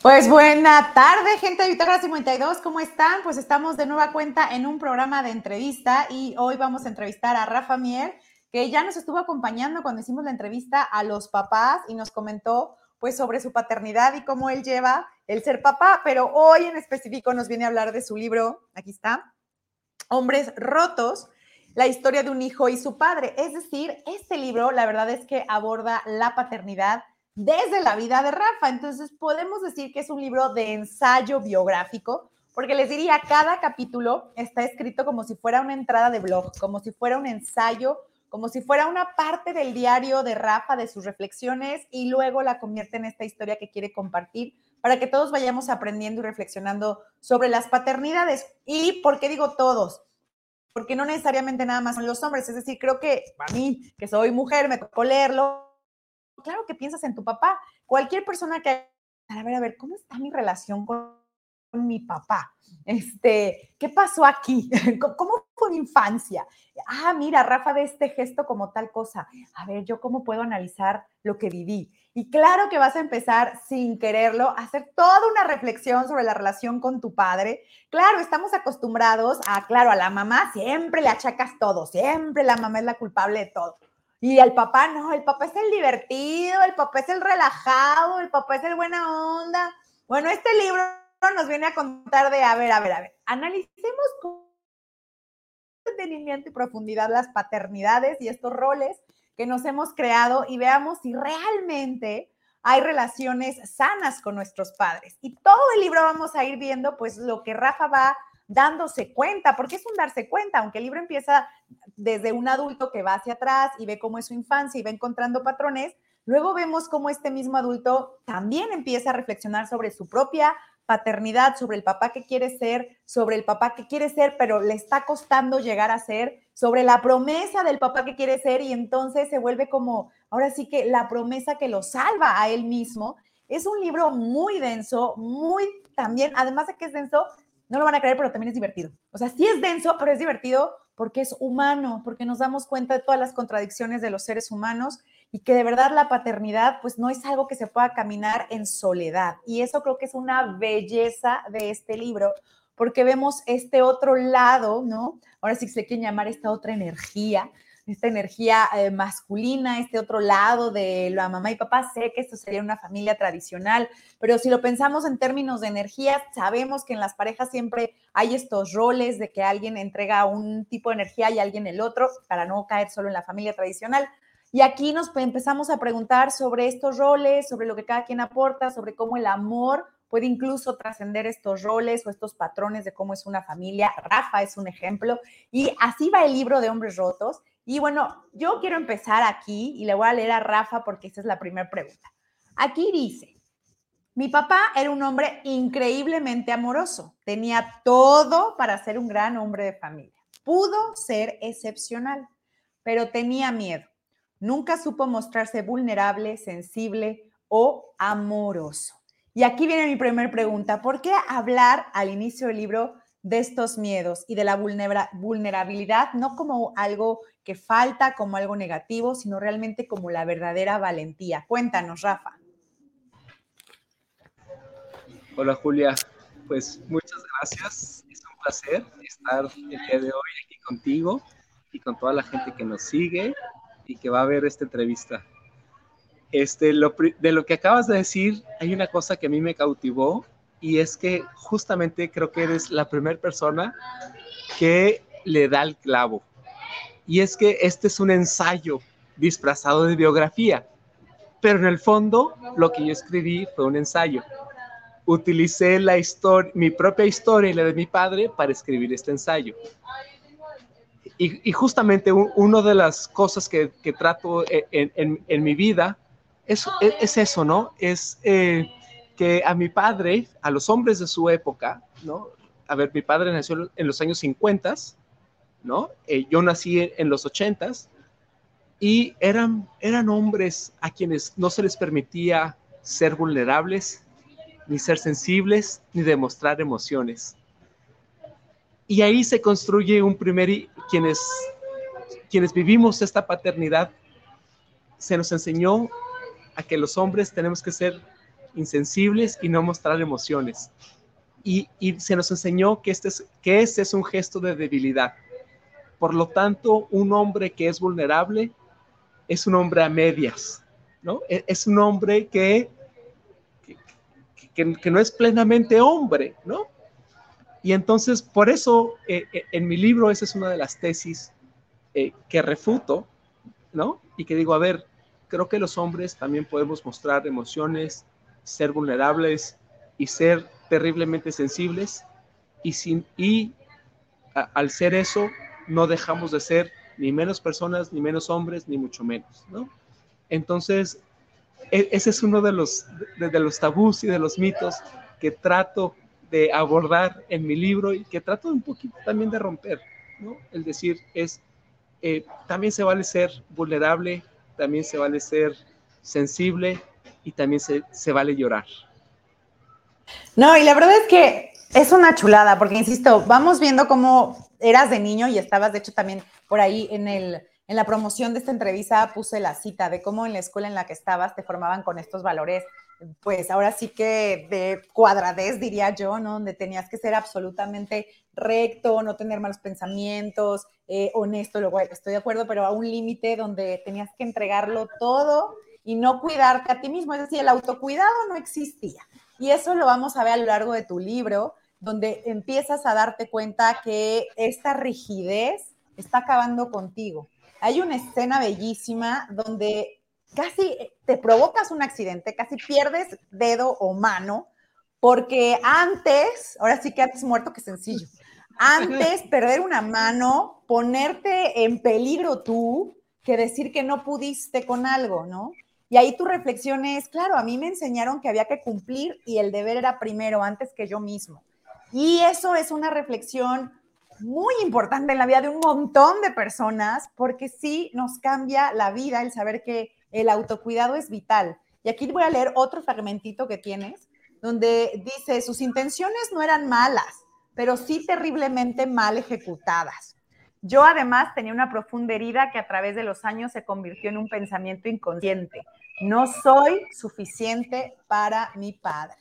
Pues buena tarde, gente de Bitácora 52, ¿cómo están? Pues estamos de nueva cuenta en un programa de entrevista y hoy vamos a entrevistar a Rafa Mier, que ya nos estuvo acompañando cuando hicimos la entrevista a los papás y nos comentó pues sobre su paternidad y cómo él lleva el ser papá, pero hoy en específico nos viene a hablar de su libro, aquí está, Hombres Rotos, la historia de un hijo y su padre. Es decir, este libro la verdad es que aborda la paternidad desde la vida de Rafa. Entonces podemos decir que es un libro de ensayo biográfico, porque les diría, cada capítulo está escrito como si fuera una entrada de blog, como si fuera un ensayo, como si fuera una parte del diario de Rafa, de sus reflexiones, y luego la convierte en esta historia que quiere compartir para que todos vayamos aprendiendo y reflexionando sobre las paternidades. ¿Y por qué digo todos? Porque no necesariamente nada más son los hombres, es decir, creo que a mí, que soy mujer, me tocó leerlo, claro que piensas en tu papá. Cualquier persona que, a ver, a ver, ¿cómo está mi relación con, mi papá? Este, ¿qué pasó aquí? ¿Cómo fue mi infancia? Ah, mira, Rafa ve este gesto como tal cosa. A ver, yo cómo puedo analizar lo que viví. Y claro que vas a empezar sin quererlo a hacer toda una reflexión sobre la relación con tu padre. Claro, estamos acostumbrados a, claro, a la mamá siempre le achacas todo, siempre la mamá es la culpable de todo. Y el papá no, el papá es el divertido, el papá es el relajado, el papá es el buena onda. Bueno, este libro nos viene a contar de, a ver, a ver, a ver, analicemos con detenimiento y profundidad las paternidades y estos roles que nos hemos creado y veamos si realmente hay relaciones sanas con nuestros padres. Y todo el libro vamos a ir viendo pues lo que Rafa va dándose cuenta, porque es un darse cuenta, aunque el libro empieza desde un adulto que va hacia atrás y ve cómo es su infancia y va encontrando patrones, luego vemos cómo este mismo adulto también empieza a reflexionar sobre su propia paternidad, sobre el papá que quiere ser, sobre el papá que quiere ser, pero le está costando llegar a ser, sobre la promesa del papá que quiere ser y entonces se vuelve como, ahora sí que la promesa que lo salva a él mismo. Es un libro muy denso, muy también, además de que es denso, no lo van a creer, pero también es divertido. O sea, sí es denso, pero es divertido porque es humano, porque nos damos cuenta de todas las contradicciones de los seres humanos y que de verdad la paternidad pues no es algo que se pueda caminar en soledad. Y eso creo que es una belleza de este libro, porque vemos este otro lado, ¿no? Ahora sí se quiere llamar esta otra energía esta energía eh, masculina, este otro lado de la mamá y papá. Sé que esto sería una familia tradicional, pero si lo pensamos en términos de energía, sabemos que en las parejas siempre hay estos roles de que alguien entrega un tipo de energía y alguien el otro, para no caer solo en la familia tradicional. Y aquí nos empezamos a preguntar sobre estos roles, sobre lo que cada quien aporta, sobre cómo el amor puede incluso trascender estos roles o estos patrones de cómo es una familia. Rafa es un ejemplo. Y así va el libro de Hombres Rotos. Y bueno, yo quiero empezar aquí y le voy a leer a Rafa porque esa es la primera pregunta. Aquí dice, mi papá era un hombre increíblemente amoroso, tenía todo para ser un gran hombre de familia. Pudo ser excepcional, pero tenía miedo. Nunca supo mostrarse vulnerable, sensible o amoroso. Y aquí viene mi primera pregunta. ¿Por qué hablar al inicio del libro de estos miedos y de la vulnerabilidad, no como algo que falta, como algo negativo, sino realmente como la verdadera valentía. Cuéntanos, Rafa. Hola, Julia. Pues muchas gracias. Es un placer estar el día de hoy aquí contigo y con toda la gente que nos sigue y que va a ver esta entrevista. Este, de lo que acabas de decir, hay una cosa que a mí me cautivó y es que justamente creo que eres la primera persona que le da el clavo. Y es que este es un ensayo disfrazado de biografía, pero en el fondo lo que yo escribí fue un ensayo. Utilicé la historia, mi propia historia y la de mi padre para escribir este ensayo. Y, justamente una de las cosas que, trato en, mi vida es, es, eso, ¿no? Es eh, que a mi padre, a los hombres de su época, ¿no? A ver, mi padre nació en los años 50, ¿no? Eh, yo nací en los 80 y eran, eran hombres a quienes no se les permitía ser vulnerables, ni ser sensibles, ni demostrar emociones. Y ahí se construye un primer, quienes, quienes vivimos esta paternidad, se nos enseñó a que los hombres tenemos que ser insensibles y no mostrar emociones. Y, se nos enseñó que este, es, que este es un gesto de debilidad. Por lo tanto, un hombre que es vulnerable es un hombre a medias, ¿no? E, es un hombre que, que, no es plenamente hombre, ¿no? Y entonces, por eso, eh, eh, en mi libro, esa es una de las tesis eh, que refuto, ¿no? Y que digo, a ver, creo que los hombres también podemos mostrar emociones, ser vulnerables y ser terriblemente sensibles y, sin, y al ser eso no dejamos de ser ni menos personas, ni menos hombres, ni mucho menos, ¿no? Entonces, e, ese es uno de los, de, los tabús y de los mitos que trato de abordar en mi libro y que trato un poquito también de romper, ¿no? El decir es, eh, también se vale ser vulnerable, también se vale ser sensible y también se, se vale llorar. No, y la verdad es que es una chulada, porque insisto, vamos viendo cómo eras de niño y estabas, de hecho, también por ahí en, el, en la promoción de esta entrevista puse la cita de cómo en la escuela en la que estabas te formaban con estos valores, pues ahora sí que de cuadradez, diría yo, ¿no? Donde tenías que ser absolutamente recto, no tener malos pensamientos, eh, honesto, luego estoy de acuerdo, pero a un límite donde tenías que entregarlo todo y no cuidarte a ti mismo. Es decir, el autocuidado no existía. Y eso lo vamos a ver a lo largo de tu libro, donde empiezas a darte cuenta que esta rigidez está acabando contigo. Hay una escena bellísima donde casi te provocas un accidente, casi pierdes dedo o mano, porque antes, ahora sí que antes muerto que sencillo, antes perder una mano, ponerte en peligro tú, que decir que no pudiste con algo, ¿no? Y ahí tu reflexión es, claro, a mí me enseñaron que había que cumplir y el deber era primero, antes que yo mismo. Y eso es una reflexión muy importante en la vida de un montón de personas, porque sí nos cambia la vida el saber que el autocuidado es vital. Y aquí voy a leer otro fragmentito que tienes, donde dice, sus intenciones no eran malas, pero sí terriblemente mal ejecutadas. Yo además tenía una profunda herida que a través de los años se convirtió en un pensamiento inconsciente. No soy suficiente para mi padre.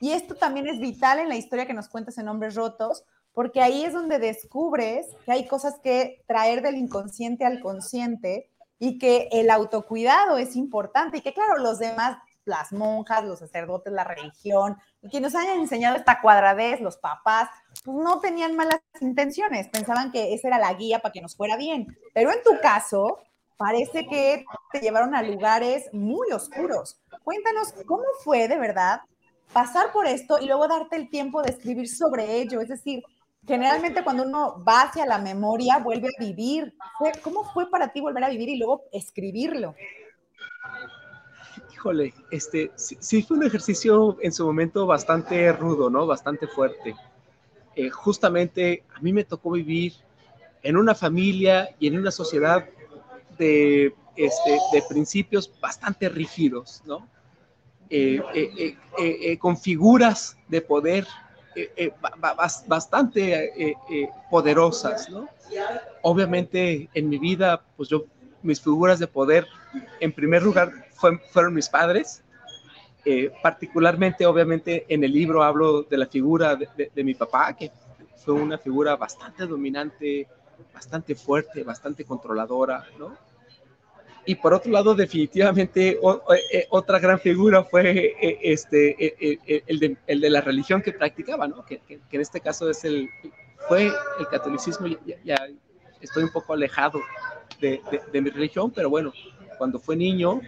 Y esto también es vital en la historia que nos cuentas en Hombres Rotos, porque ahí es donde descubres que hay cosas que traer del inconsciente al consciente y que el autocuidado es importante y que claro, los demás, las monjas, los sacerdotes, la religión, quienes hayan enseñado esta cuadradez, los papás, pues no tenían malas intenciones, pensaban que esa era la guía para que nos fuera bien. Pero en tu caso, parece que te llevaron a lugares muy oscuros. Cuéntanos cómo fue de verdad pasar por esto y luego darte el tiempo de escribir sobre ello. Es decir, generalmente cuando uno va hacia la memoria, vuelve a vivir. ¿Cómo fue para ti volver a vivir y luego escribirlo? Híjole, este, sí, fue un ejercicio en su momento bastante rudo, ¿no? Bastante fuerte. Eh, justamente a mí me tocó vivir en una familia y en una sociedad de, este, de principios bastante rígidos, ¿no? Eh, eh, con figuras de poder bastante poderosas, ¿no? Obviamente en mi vida, pues yo, mis figuras de poder, en primer lugar, fueron mis padres. Eh, particularmente, obviamente, en el libro hablo de la figura de, mi papá, que fue una figura bastante dominante, bastante fuerte, bastante controladora, ¿no? Y por otro lado, definitivamente eh, otra gran figura fue eh, este, el, de, la religión que practicaba, ¿no? Que, en este caso es el, fue el catolicismo, ya, estoy un poco alejado de, mi religión, pero bueno, cuando fue niño,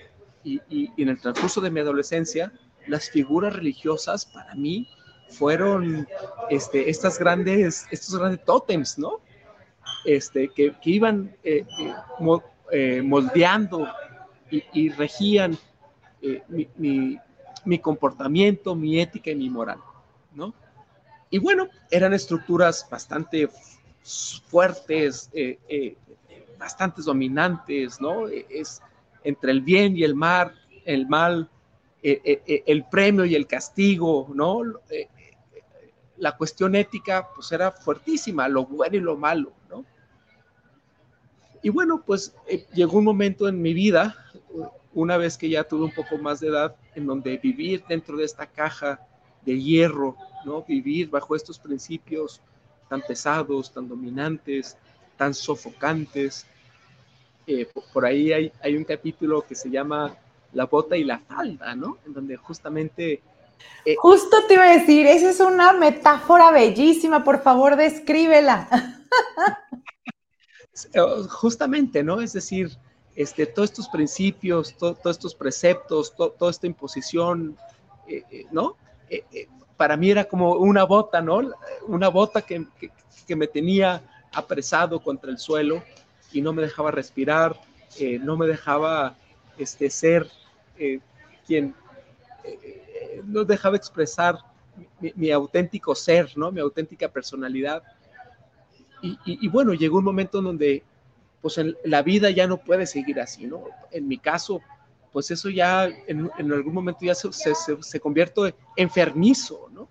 y, en el transcurso de mi adolescencia, las figuras religiosas para mí fueron este, estas grandes, estos grandes tótems, ¿no? Este, que, que iban eh, eh, eh, moldeando y, regían mi, mi comportamiento, mi ética y mi moral, ¿no? Y bueno, eran estructuras bastante fuertes, eh, eh, bastante dominantes, ¿no? Es entre el bien y el mal, el mal, eh, el premio y el castigo, ¿no? la cuestión ética, pues era fuertísima, lo bueno y lo malo, ¿no? Y bueno, pues llegó un momento en mi vida, una vez que ya tuve un poco más de edad, en donde vivir dentro de esta caja de hierro, ¿no? Vivir bajo estos principios tan pesados, tan dominantes, tan sofocantes. Eh, por ahí hay, hay, un capítulo que se llama La bota y la falda, ¿no? En donde justamente... Eh, Justo te iba a decir, esa es una metáfora bellísima, por favor, descríbela. Justamente, ¿no? Es decir, este, todos estos principios, todos estos preceptos, toda esta imposición, eh, ¿no? para mí era como una bota, ¿no? Una bota que, me tenía apresado contra el suelo y no me dejaba respirar, eh, no me dejaba este, ser eh, quien, eh, no dejaba expresar mi, auténtico ser, ¿no? Mi auténtica personalidad. Y, bueno, llegó un momento en donde, pues en la vida ya no puede seguir así, ¿no? En mi caso, pues eso ya en, algún momento ya se, se, se, convierte enfermizo, ¿no?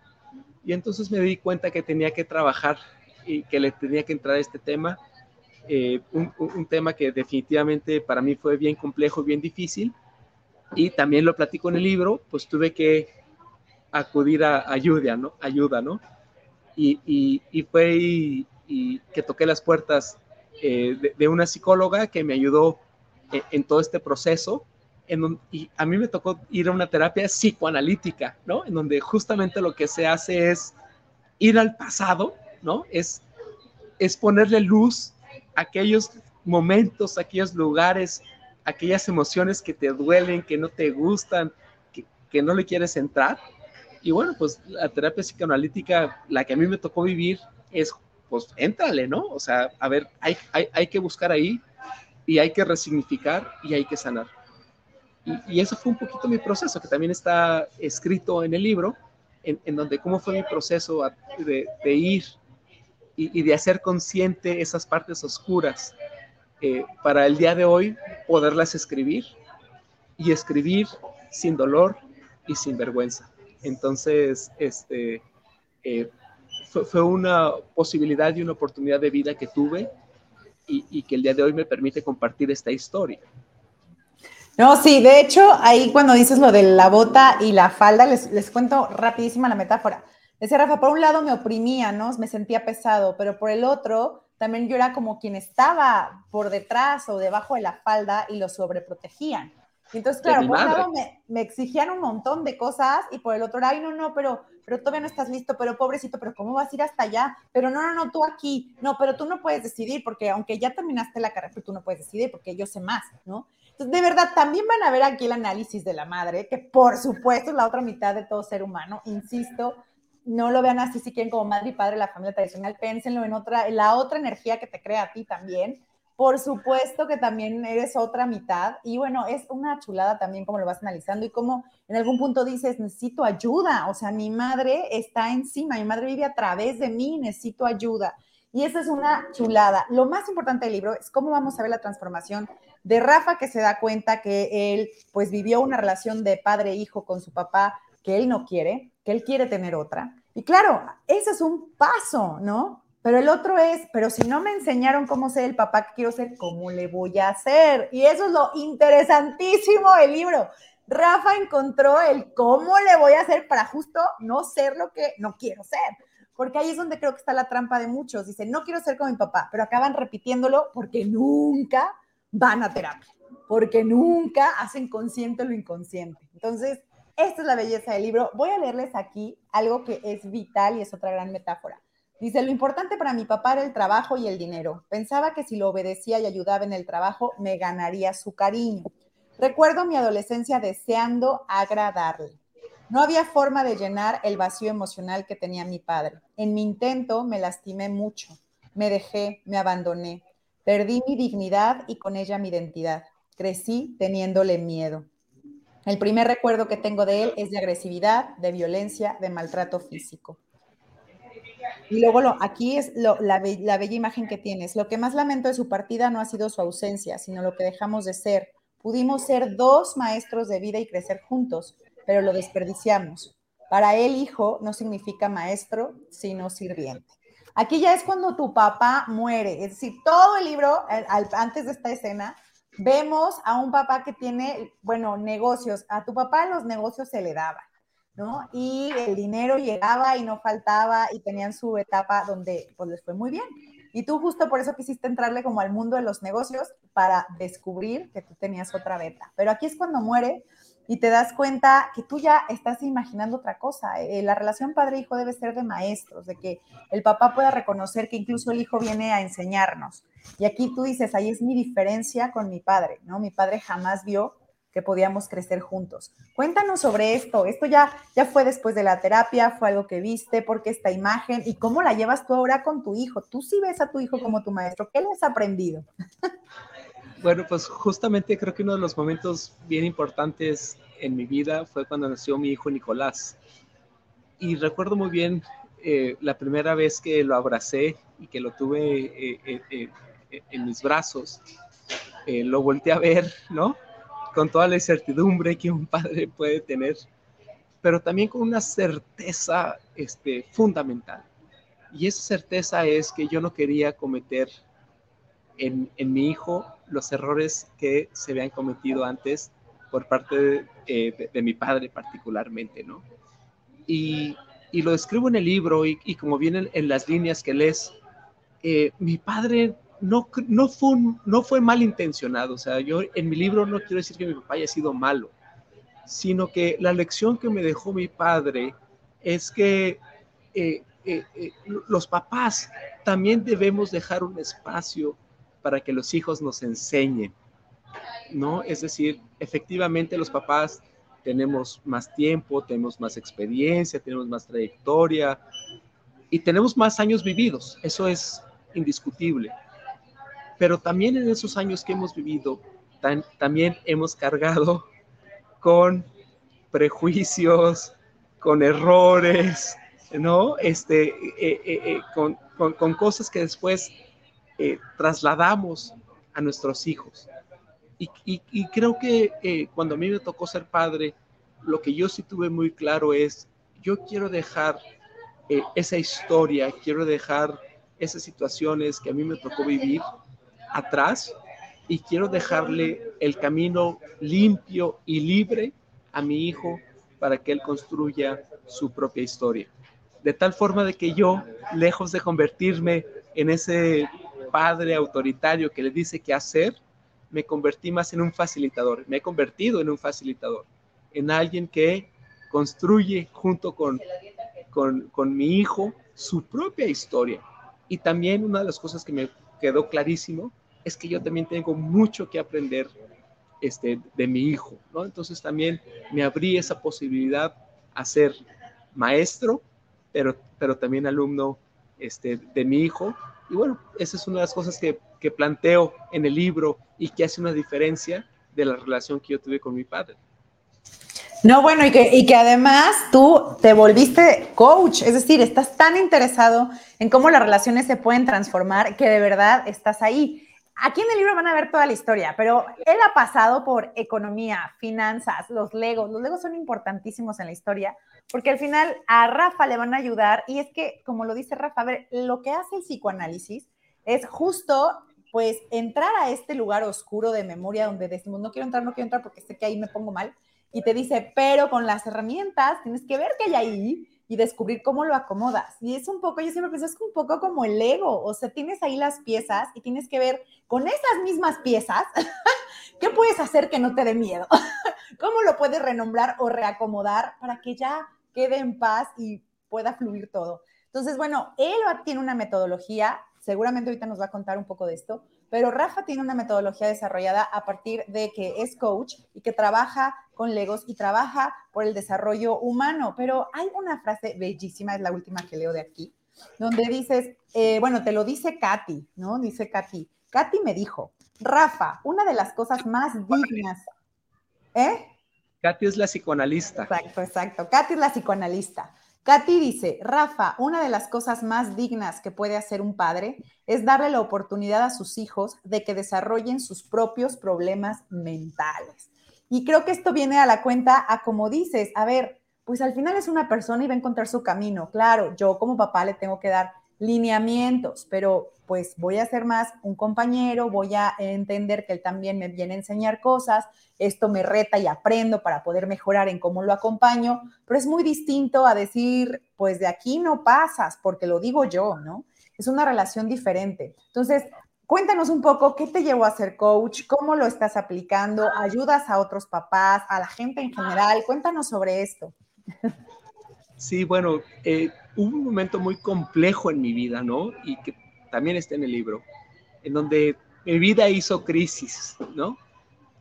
Y entonces me di cuenta que tenía que trabajar y que le tenía que entrar a este tema, eh, un, tema que definitivamente para mí fue bien complejo, bien difícil, y también lo platico en el libro, pues tuve que acudir a ayuda, ¿no? Ayuda, ¿no? Y, y, fue y, que toqué las puertas eh, de, una psicóloga que me ayudó en, eh, en todo este proceso y a mí me tocó ir a una terapia psicoanalítica, ¿no? En donde justamente lo que se hace es ir al pasado, ¿no? Es, es ponerle luz aquellos momentos, aquellos lugares, aquellas emociones que te duelen, que no te gustan, que, que no le quieres entrar. Y bueno, pues la terapia psicoanalítica, la que a mí me tocó vivir, es, pues, éntrale, ¿no? O sea, a ver, hay, hay, hay que buscar ahí y hay que resignificar y hay que sanar. Y, eso fue un poquito mi proceso, que también está escrito en el libro, en, donde cómo fue mi proceso de, ir y, de hacer consciente esas partes oscuras eh, para el día de hoy poderlas escribir y escribir sin dolor y sin vergüenza. Entonces, este, eh, fue, una posibilidad y una oportunidad de vida que tuve y, y que el día de hoy me permite compartir esta historia. No, sí, de hecho, ahí cuando dices lo de la bota y la falda, les, les cuento rapidísima la metáfora. Decía Rafa, por un lado me oprimía, ¿no? Me sentía pesado, pero por el otro, también yo era como quien estaba por detrás o debajo de la falda y lo sobreprotegían. Y entonces, claro, por un lado me, me, exigían un montón de cosas y por el otro, ay, no, no, pero, pero todavía no estás listo, pero pobrecito, pero ¿cómo vas a ir hasta allá? Pero no, no, no, tú aquí, no, pero tú no puedes decidir porque aunque ya terminaste la carrera, tú no puedes decidir porque yo sé más, ¿no? de verdad, también van a ver aquí el análisis de la madre, que por supuesto es la otra mitad de todo ser humano, insisto, no lo vean así si quieren como madre y padre de la familia tradicional, pénsenlo en otra, la otra energía que te crea a ti también. Por supuesto que también eres otra mitad y bueno, es una chulada también como lo vas analizando y como en algún punto dices, necesito ayuda, o sea, mi madre está encima, mi madre vive a través de mí, necesito ayuda. Y esa es una chulada. Lo más importante del libro es cómo vamos a ver la transformación de Rafa que se da cuenta que él pues vivió una relación de padre-hijo e con su papá que él no quiere, que él quiere tener otra. Y claro, ese es un paso, ¿no? Pero el otro es, pero si no me enseñaron cómo ser el papá que quiero ser, ¿cómo le voy a hacer? Y eso es lo interesantísimo del libro. Rafa encontró el cómo le voy a hacer para justo no ser lo que no quiero ser. Porque ahí es donde creo que está la trampa de muchos. Dicen, no quiero ser como mi papá, pero acaban repitiéndolo porque nunca van a terapia, porque nunca hacen consciente lo inconsciente. Entonces, esta es la belleza del libro. Voy a leerles aquí algo que es vital y es otra gran metáfora. Dice, lo importante para mi papá era el trabajo y el dinero. Pensaba que si lo obedecía y ayudaba en el trabajo, me ganaría su cariño. Recuerdo mi adolescencia deseando agradarle. No había forma de llenar el vacío emocional que tenía mi padre. En mi intento me lastimé mucho. Me dejé, me abandoné. Perdí mi dignidad y con ella mi identidad. Crecí teniéndole miedo. El primer recuerdo que tengo de él es de agresividad, de violencia, de maltrato físico. Y luego lo, aquí es la, la, bella imagen que tienes. Lo que más lamento de su partida no ha sido su ausencia, sino lo que dejamos de ser. Pudimos ser dos maestros de vida y crecer juntos, pero lo desperdiciamos. Para él, hijo no significa maestro, sino sirviente. Aquí ya es cuando tu papá muere. Es decir, todo el libro, antes de esta escena, vemos a un papá que tiene, bueno, negocios. A tu papá los negocios se le daban, ¿no? Y el dinero llegaba y no faltaba y tenían su etapa donde pues les fue muy bien. Y tú justo por eso quisiste entrarle como al mundo de los negocios para descubrir que tú tenías otra beta. Pero aquí es cuando muere y te das cuenta que tú ya estás imaginando otra cosa. Eh, la relación padre-hijo debe ser de maestros, de que el papá pueda reconocer que incluso el hijo viene a enseñarnos. Y aquí tú dices, ahí es mi diferencia con mi padre, ¿no? Mi padre jamás vio que podíamos crecer juntos. Cuéntanos sobre esto. Esto ya, ya fue después de la terapia, fue algo que viste, porque esta imagen y cómo la llevas tú ahora con tu hijo. Tú sí ves a tu hijo como tu maestro. ¿Qué le has aprendido? Bueno, pues justamente creo que uno de los momentos bien importantes en mi vida fue cuando nació mi hijo Nicolás. Y recuerdo muy bien eh, la primera vez que lo abracé y que lo tuve eh, eh, en mis brazos. lo volteé a ver, ¿no? Con toda la incertidumbre que un padre puede tener, pero también con una certeza este, fundamental. Y esa certeza es que yo no quería cometer en, mi hijo los errores que se habían cometido antes por parte eh, de, mi padre particularmente, ¿no? Y, lo escribo en el libro y, como vienen en las líneas que lees, eh, mi padre no, no, fue no fue malintencionado, o sea, yo en mi libro no quiero decir que mi papá haya sido malo, sino que la lección que me dejó mi padre es que eh, los papás también debemos dejar un espacio para que los hijos nos enseñen, ¿no? Es decir, efectivamente los papás tenemos más tiempo, tenemos más experiencia, tenemos más trayectoria y tenemos más años vividos, eso es indiscutible. Pero también en esos años que hemos vivido, también hemos cargado con prejuicios, con errores, ¿no? Este, eh, eh, eh, con, con, cosas que después eh, trasladamos a nuestros hijos. Y, creo que eh, cuando a mí me tocó ser padre, lo que yo sí tuve muy claro es, yo quiero dejar eh, esa historia, quiero dejar esas situaciones que a mí me tocó vivir atrás y quiero dejarle el camino limpio y libre a mi hijo para que él construya su propia historia. De tal forma de que yo, lejos de convertirme en ese padre autoritario que le dice qué hacer, me convertí más en un facilitador, me he convertido en un facilitador, en alguien que construye junto con, con, mi hijo su propia historia. Y también una de las cosas que me quedó clarísimo es que yo también tengo mucho que aprender este, de mi hijo, ¿no? Entonces también me abrí esa posibilidad a ser maestro, pero, pero también alumno este, de mi hijo y bueno, esa es una de las cosas que, que planteo en el libro y que hace una diferencia de la relación que yo tuve con mi padre. No, bueno, y que, y que además tú te volviste coach, es decir, estás tan interesado en cómo las relaciones se pueden transformar que de verdad estás ahí. Aquí en el libro van a ver toda la historia, pero él ha pasado por economía, finanzas, los legos. Los legos son importantísimos en la historia porque al final a Rafa le van a ayudar y es que, como lo dice Rafa, a ver, lo que hace el psicoanálisis es justo pues entrar a este lugar oscuro de memoria donde decimos, no quiero entrar, no quiero entrar porque sé que ahí me pongo mal, y te dice, pero con las herramientas tienes que ver que hay ahí y descubrir cómo lo acomodas. Y es un poco, yo siempre pienso, es un poco como el ego, o sea, tienes ahí las piezas y tienes que ver con esas mismas piezas, ¿qué puedes hacer que no te dé miedo? ¿Cómo lo puedes renombrar o reacomodar para que ya quede en paz y pueda fluir todo? Entonces, bueno, él tiene una metodología, seguramente ahorita nos va a contar un poco de esto, pero Rafa tiene una metodología desarrollada a partir de que es coach y que trabaja con Legos y trabaja por el desarrollo humano. Pero hay una frase bellísima, es la última que leo de aquí, donde dices, eh, bueno, te lo dice Katy, ¿no? Dice Katy. Katy me dijo, Rafa, una de las cosas más dignas, ¿eh? Katy es la psicoanalista. Exacto, exacto. Katy es la psicoanalista. Katy dice, Rafa, una de las cosas más dignas que puede hacer un padre es darle la oportunidad a sus hijos de que desarrollen sus propios problemas mentales. Y creo que esto viene a la cuenta a como dices, a ver, pues al final es una persona y va a encontrar su camino. Claro, yo como papá le tengo que dar lineamientos, pero pues voy a ser más un compañero, voy a entender que él también me viene a enseñar cosas, esto me reta y aprendo para poder mejorar en cómo lo acompaño, pero es muy distinto a decir, pues de aquí no pasas, porque lo digo yo, ¿no? Es una relación diferente. Entonces, cuéntanos un poco qué te llevó a ser coach, cómo lo estás aplicando, ayudas a otros papás, a la gente en general, cuéntanos sobre esto. Sí, bueno, eh, hubo un momento muy complejo en mi vida, ¿no? Y que también está en el libro, en donde mi vida hizo crisis, ¿no?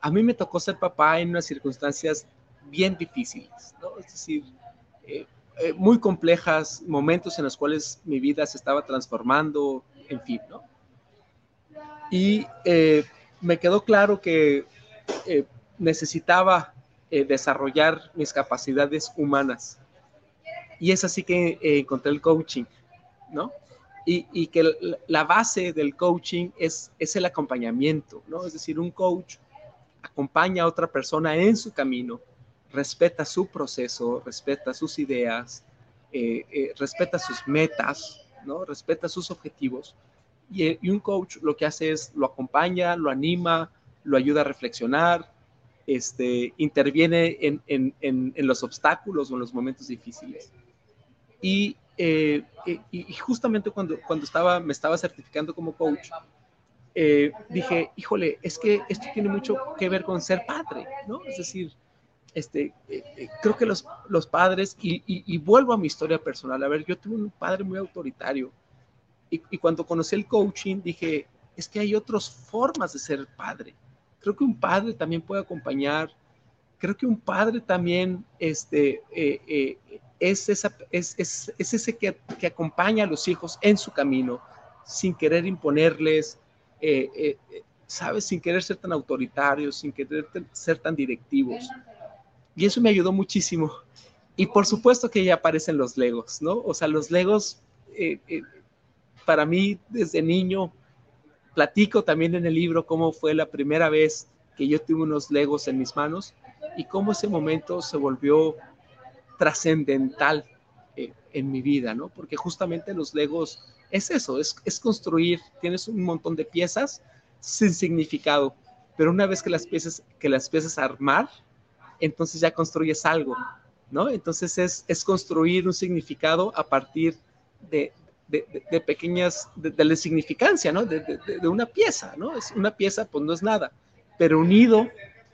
A mí me tocó ser papá en unas circunstancias bien difíciles, ¿no? Es decir, eh, eh, muy complejas, momentos en los cuales mi vida se estaba transformando, en fin, ¿no? Y eh, me quedó claro que necesitaba desarrollar mis capacidades humanas. Y es así que encontré el coaching, ¿no? y, que la base del coaching es, el acompañamiento, ¿no? Es decir, un coach acompaña a otra persona en su camino, respeta su proceso, respeta sus ideas, eh, eh, respeta sus metas, ¿no? Respeta sus objetivos. Y, un coach lo que hace es lo acompaña, lo anima, lo ayuda a reflexionar, este, interviene en, en, en, en los obstáculos o en los momentos difíciles. Y eh, y, justamente cuando, cuando estaba, me estaba certificando como coach, eh, dije, híjole, es que esto tiene mucho que ver con ser padre, ¿no? Es decir, este, eh, creo que los, los padres, y, y, vuelvo a mi historia personal, a ver, yo tuve un padre muy autoritario, y, y, cuando conocí el coaching dije, es que hay otras formas de ser padre. Creo que un padre también puede acompañar, creo que un padre también este, es, ese que, que, acompaña a los hijos en su camino, sin querer imponerles, eh, eh, ¿sabes? Sin querer ser tan autoritarios, sin querer ser tan directivos. Y eso me ayudó muchísimo. Y por supuesto que ya aparecen los legos, ¿no? O sea, los legos, eh, para mí desde niño, platico también en el libro cómo fue la primera vez que yo tuve unos legos en mis manos y cómo ese momento se volvió trascendental eh, en mi vida, ¿no? Porque justamente los Legos es eso, es, es construir, tienes un montón de piezas sin significado, pero una vez que las piezas, que las piezas armar, entonces ya construyes algo, ¿no? Entonces es, es construir un significado a partir de, de, pequeñas, de, la significancia, ¿no? De, una pieza, ¿no? Es una pieza, pues no es nada, pero unido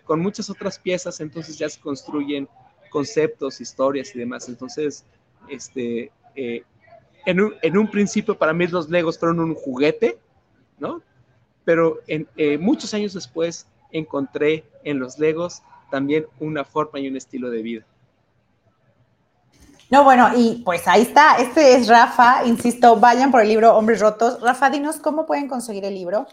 con muchas otras piezas, entonces ya se construyen conceptos, historias y demás. Entonces, este, eh, en, un, en, un, principio para mí los Legos fueron un juguete, ¿no? Pero en, eh, muchos años después encontré en los Legos también una forma y un estilo de vida. No, bueno, y pues ahí está, este es Rafa, insisto, vayan por el libro Hombres Rotos. Rafa, dinos cómo pueden conseguir el libro.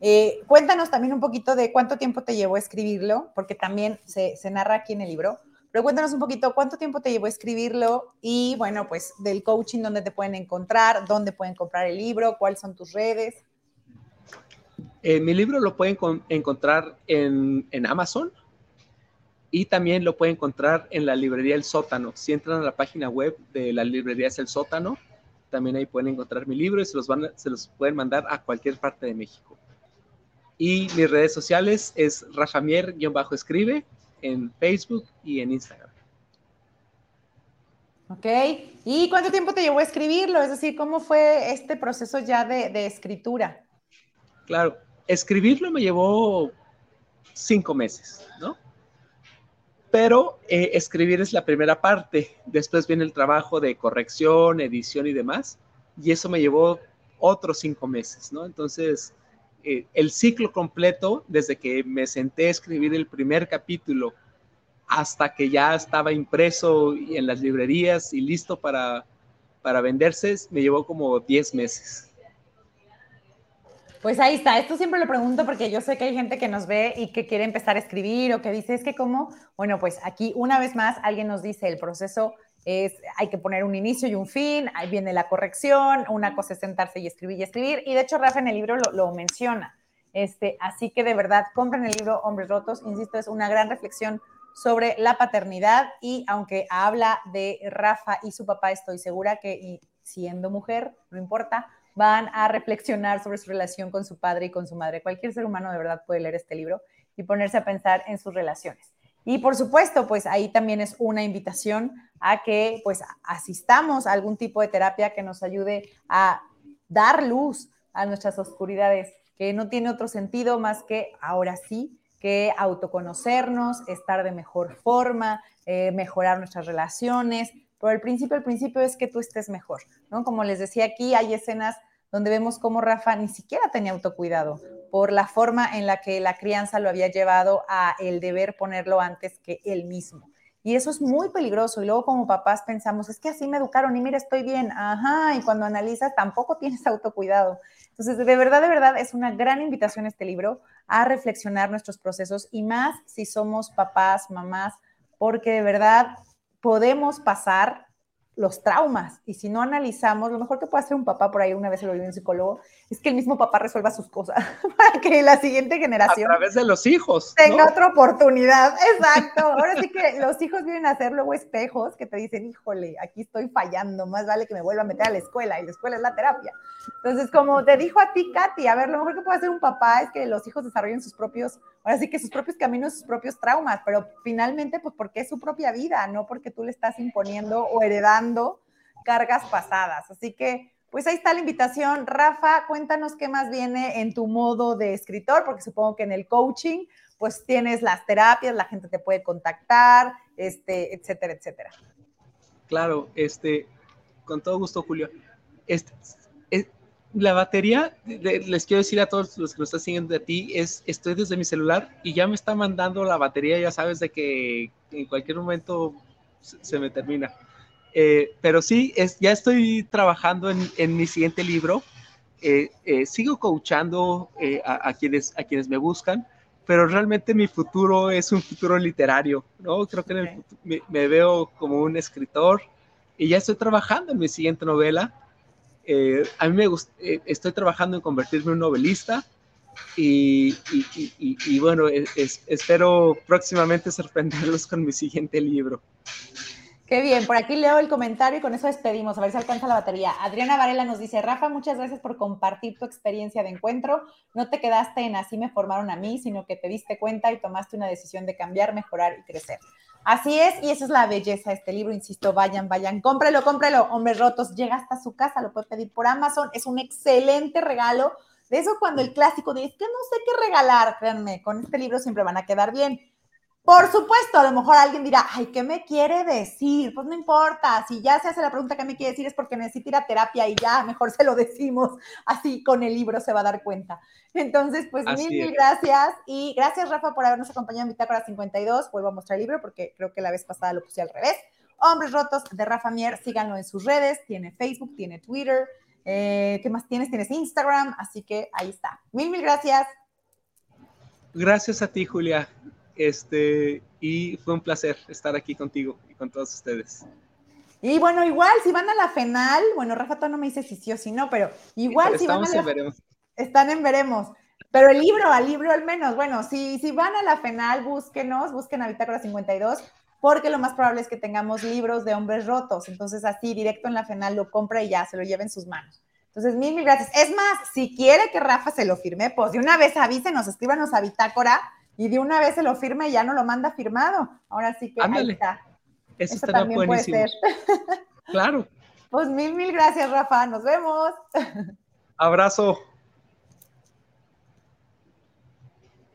Eh, cuéntanos también un poquito de cuánto tiempo te llevó a escribirlo, porque también se, se narra aquí en el libro. Pero cuéntanos un poquito cuánto tiempo te llevó escribirlo y bueno, pues del coaching, dónde te pueden encontrar, dónde pueden comprar el libro, cuáles son tus redes. Eh, mi libro lo pueden encontrar en, en, Amazon y también lo pueden encontrar en la librería El Sótano. Si entran a la página web de la librería El Sótano, también ahí pueden encontrar mi libro y se los, van, se los pueden mandar a cualquier parte de México. Y mis redes sociales es rafamier-escribe en Facebook y en Instagram. Ok. ¿Y cuánto tiempo te llevó a escribirlo? Es decir, ¿cómo fue este proceso ya de, escritura? Claro, escribirlo me llevó cinco meses, ¿no? Pero eh, escribir es la primera parte. Después viene el trabajo de corrección, edición y demás. Y eso me llevó otros cinco meses, ¿no? Entonces, eh, el ciclo completo, desde que me senté a escribir el primer capítulo hasta que ya estaba impreso en las librerías y listo para, para venderse, me llevó como 10 meses. Pues ahí está, esto siempre lo pregunto porque yo sé que hay gente que nos ve y que quiere empezar a escribir o que dice, es que cómo, bueno, pues aquí una vez más alguien nos dice, el proceso es, hay que poner un inicio y un fin, ahí viene la corrección, una cosa es sentarse y escribir y escribir, y de hecho Rafa en el libro lo, menciona, este, así que de verdad, compren el libro Hombres Rotos, insisto, es una gran reflexión sobre la paternidad y aunque habla de Rafa y su papá, estoy segura que siendo mujer, no importa, van a reflexionar sobre su relación con su padre y con su madre. Cualquier ser humano de verdad puede leer este libro y ponerse a pensar en sus relaciones. Y por supuesto, pues ahí también es una invitación a que pues asistamos a algún tipo de terapia que nos ayude a dar luz a nuestras oscuridades, que no tiene otro sentido más que ahora sí que autoconocernos, estar de mejor forma, eh, mejorar nuestras relaciones, pero el principio, el principio es que tú estés mejor, ¿no? Como les decía aquí, hay escenas donde vemos cómo Rafa ni siquiera tenía autocuidado por la forma en la que la crianza lo había llevado a el deber ponerlo antes que él mismo. Y eso es muy peligroso. Y luego como papás pensamos, es que así me educaron y mira, estoy bien. Ajá, y cuando analizas tampoco tienes autocuidado. Entonces, de verdad, de verdad, es una gran invitación este libro a reflexionar nuestros procesos y más si somos papás, mamás, porque de verdad podemos pasar los traumas. Y si no analizamos, lo mejor que puede hacer un papá por ahí, una vez se lo vi un psicólogo, es que el mismo papá resuelva sus cosas para que la siguiente generación. A través de los hijos. Tenga otra oportunidad. Exacto. Ahora sí que los hijos vienen a ser luego espejos que te dicen, híjole, aquí estoy fallando, más vale que me vuelva a meter a la escuela y la escuela es la terapia. Entonces, como te dijo a ti, Katy, a ver, lo mejor que puede hacer un papá es que los hijos desarrollen sus propios, ahora sí que sus propios caminos, sus propios traumas, pero finalmente, pues porque es su propia vida, no porque tú le estás imponiendo o heredando cargas pasadas. Así que, pues ahí está la invitación. Rafa, cuéntanos qué más viene en tu modo de escritor, porque supongo que en el coaching, pues tienes las terapias, la gente te puede contactar, este, etcétera, etcétera. Claro, este, con todo gusto, Julio. Este, la batería, les quiero decir a todos los que nos están siguiendo de ti, es estoy desde mi celular y ya me está mandando la batería, ya sabes de que en cualquier momento se me termina. Eh, pero sí, es, ya estoy trabajando en, mi siguiente libro. Eh, eh, sigo coachando a, quienes, a quienes me buscan, pero realmente mi futuro es un futuro literario, ¿no? Creo que me, veo como un escritor y ya estoy trabajando en mi siguiente novela. A mí me gusta, estoy trabajando en convertirme en novelista y, y, bueno, espero próximamente sorprenderlos con mi siguiente libro. Qué bien, por aquí leo el comentario y con eso despedimos, a ver si alcanza la batería. Adriana Varela nos dice, Rafa, muchas gracias por compartir tu experiencia de encuentro. No te quedaste en así me formaron a mí, sino que te diste cuenta y tomaste una decisión de cambiar, mejorar y crecer. Así es, y esa es la belleza de este libro, insisto, vayan, vayan, cómprelo, cómprelo, hombres rotos, llega hasta su casa, lo puede pedir por Amazon, es un excelente regalo. De eso cuando el clásico dice, que no sé qué regalar, créanme, con este libro siempre van a quedar bien. Por supuesto, a lo mejor alguien dirá, ay, ¿qué me quiere decir? Pues no importa, si ya se hace la pregunta ¿qué me quiere decir? es porque necesita ir a terapia y ya, mejor se lo decimos, así con el libro se va a dar cuenta. Entonces, pues mil, mil gracias y gracias Rafa por habernos acompañado en Bitácora 52, vuelvo a mostrar el libro porque creo que la vez pasada lo puse al revés. Hombres Rotos de Rafa Mier, síganlo en sus redes, tiene Facebook, tiene Twitter, eh, ¿qué más tienes? Tienes Instagram, así que ahí está. Mil, mil gracias. Gracias a ti, Julia. Este, y fue un placer estar aquí contigo y con todos ustedes. Y bueno, igual, si van a la final, bueno, Rafa todavía no me dice si sí o si no, pero igual si van a la, veremos. Están en veremos. Pero el libro, al libro al menos, bueno, si, si van a la final, búsquenos, busquen a Bitácora 52, porque lo más probable es que tengamos libros de hombres rotos. Entonces, así, directo en la final lo compra y ya, se lo lleva en sus manos. Entonces, mil, mil gracias. Es más, si quiere que Rafa se lo firme, pues de una vez avísenos, escríbanos a Bitácora y de una vez se lo firme y ya no lo manda firmado. Ahora sí que ahí está. Eso, también puede ser. claro. Pues mil, mil gracias, Rafa. Nos vemos. Abrazo.